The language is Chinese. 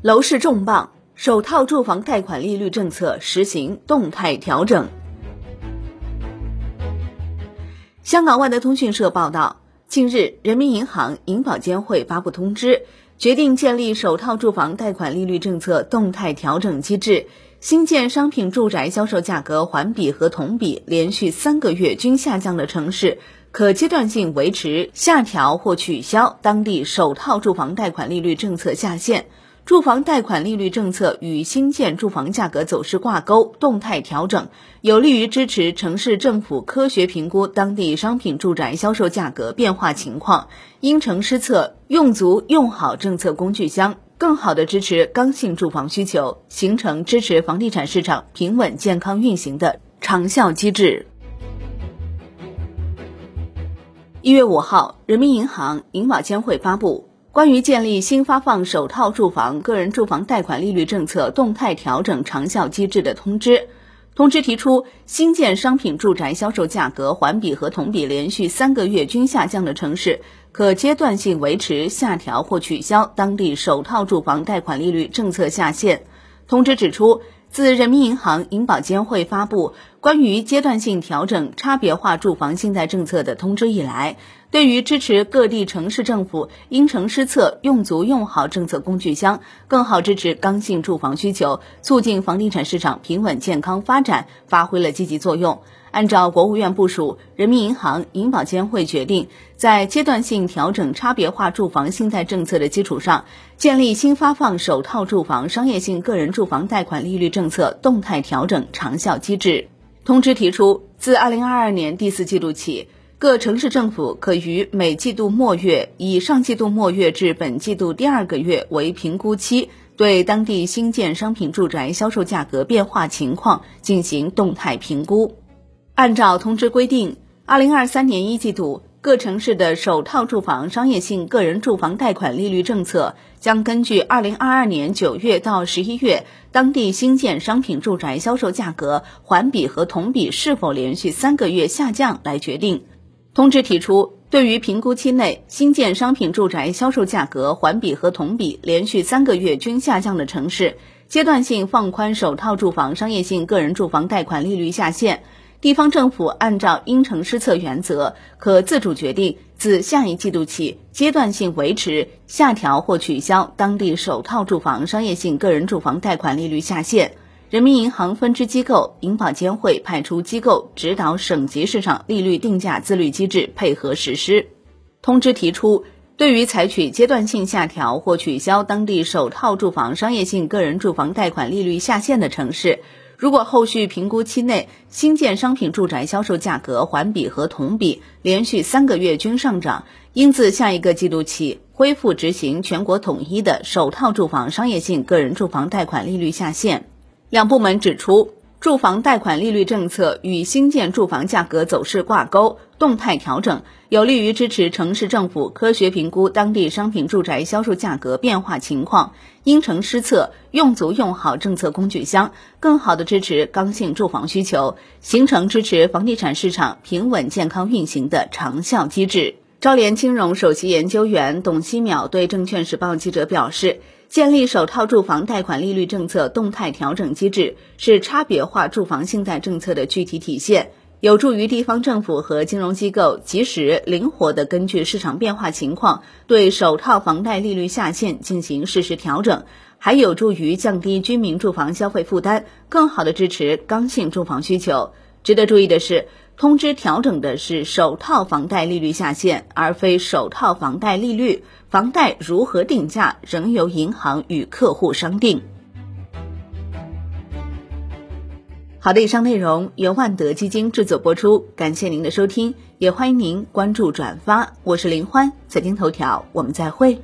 楼市重磅，首套住房贷款利率政策实行动态调整。香港万德通讯社报道，近日，人民银行、银保监会发布通知，决定建立首套住房贷款利率政策动态调整机制。新建商品住宅销售价格环比和同比连续三个月均下降的城市，可阶段性维持、下调或取消当地首套住房贷款利率政策下限。住房贷款利率政策与新建住房价格走势挂钩，动态调整，有利于支持城市政府科学评估当地商品住宅销售价格变化情况，因城施策，用足用好政策工具箱，更好地支持刚性住房需求，形成支持房地产市场平稳健康运行的长效机制。一月五号，人民银行、银保监会发布。关于建立新发放首套住房个人住房贷款利率政策动态调整长效机制的通知，通知提出，新建商品住宅销售价格环比和同比连续三个月均下降的城市，可阶段性维持、下调或取消当地首套住房贷款利率政策下限。通知指出。自人民银行、银保监会发布关于阶段性调整差别化住房信贷政策的通知以来，对于支持各地城市政府因城施策、用足用好政策工具箱，更好支持刚性住房需求，促进房地产市场平稳健康发展，发挥了积极作用。按照国务院部署，人民银行、银保监会决定，在阶段性调整差别化住房信贷政策的基础上，建立新发放首套住房商业性个人住房贷款利率政策动态调整长效机制。通知提出，自二零二二年第四季度起，各城市政府可于每季度末月以上季度末月至本季度第二个月为评估期，对当地新建商品住宅销售价格变化情况进行动态评估。按照通知规定，二零二三年一季度各城市的首套住房商业性个人住房贷款利率政策将根据二零二二年九月到十一月当地新建商品住宅销售价格环比和同比是否连续三个月下降来决定。通知提出，对于评估期内新建商品住宅销售价格环比和同比连续三个月均下降的城市，阶段性放宽首套住房商业性个人住房贷款利率下限。地方政府按照因城施策原则，可自主决定自下一季度起阶段性维持、下调或取消当地首套住房商业性个人住房贷款利率下限。人民银行分支机构、银保监会派出机构指导省级市场利率定价自律机制配合实施。通知提出，对于采取阶段性下调或取消当地首套住房商业性个人住房贷款利率下限的城市。如果后续评估期内新建商品住宅销售价格环比和同比连续三个月均上涨，应自下一个季度起恢复执行全国统一的首套住房商业性个人住房贷款利率下限。两部门指出。住房贷款利率政策与新建住房价格走势挂钩，动态调整，有利于支持城市政府科学评估当地商品住宅销售价格变化情况，因城施策，用足用好政策工具箱，更好地支持刚性住房需求，形成支持房地产市场平稳健康运行的长效机制。招联金融首席研究员董希淼对证券时报记者表示。建立首套住房贷款利率政策动态调整机制，是差别化住房信贷政策的具体体现，有助于地方政府和金融机构及时、灵活地根据市场变化情况，对首套房贷利率下限进行适时调整，还有助于降低居民住房消费负担，更好地支持刚性住房需求。值得注意的是，通知调整的是首套房贷利率下限，而非首套房贷利率。房贷如何定价，仍由银行与客户商定。好的，以上内容由万德基金制作播出，感谢您的收听，也欢迎您关注转发。我是林欢，财经头条，我们再会。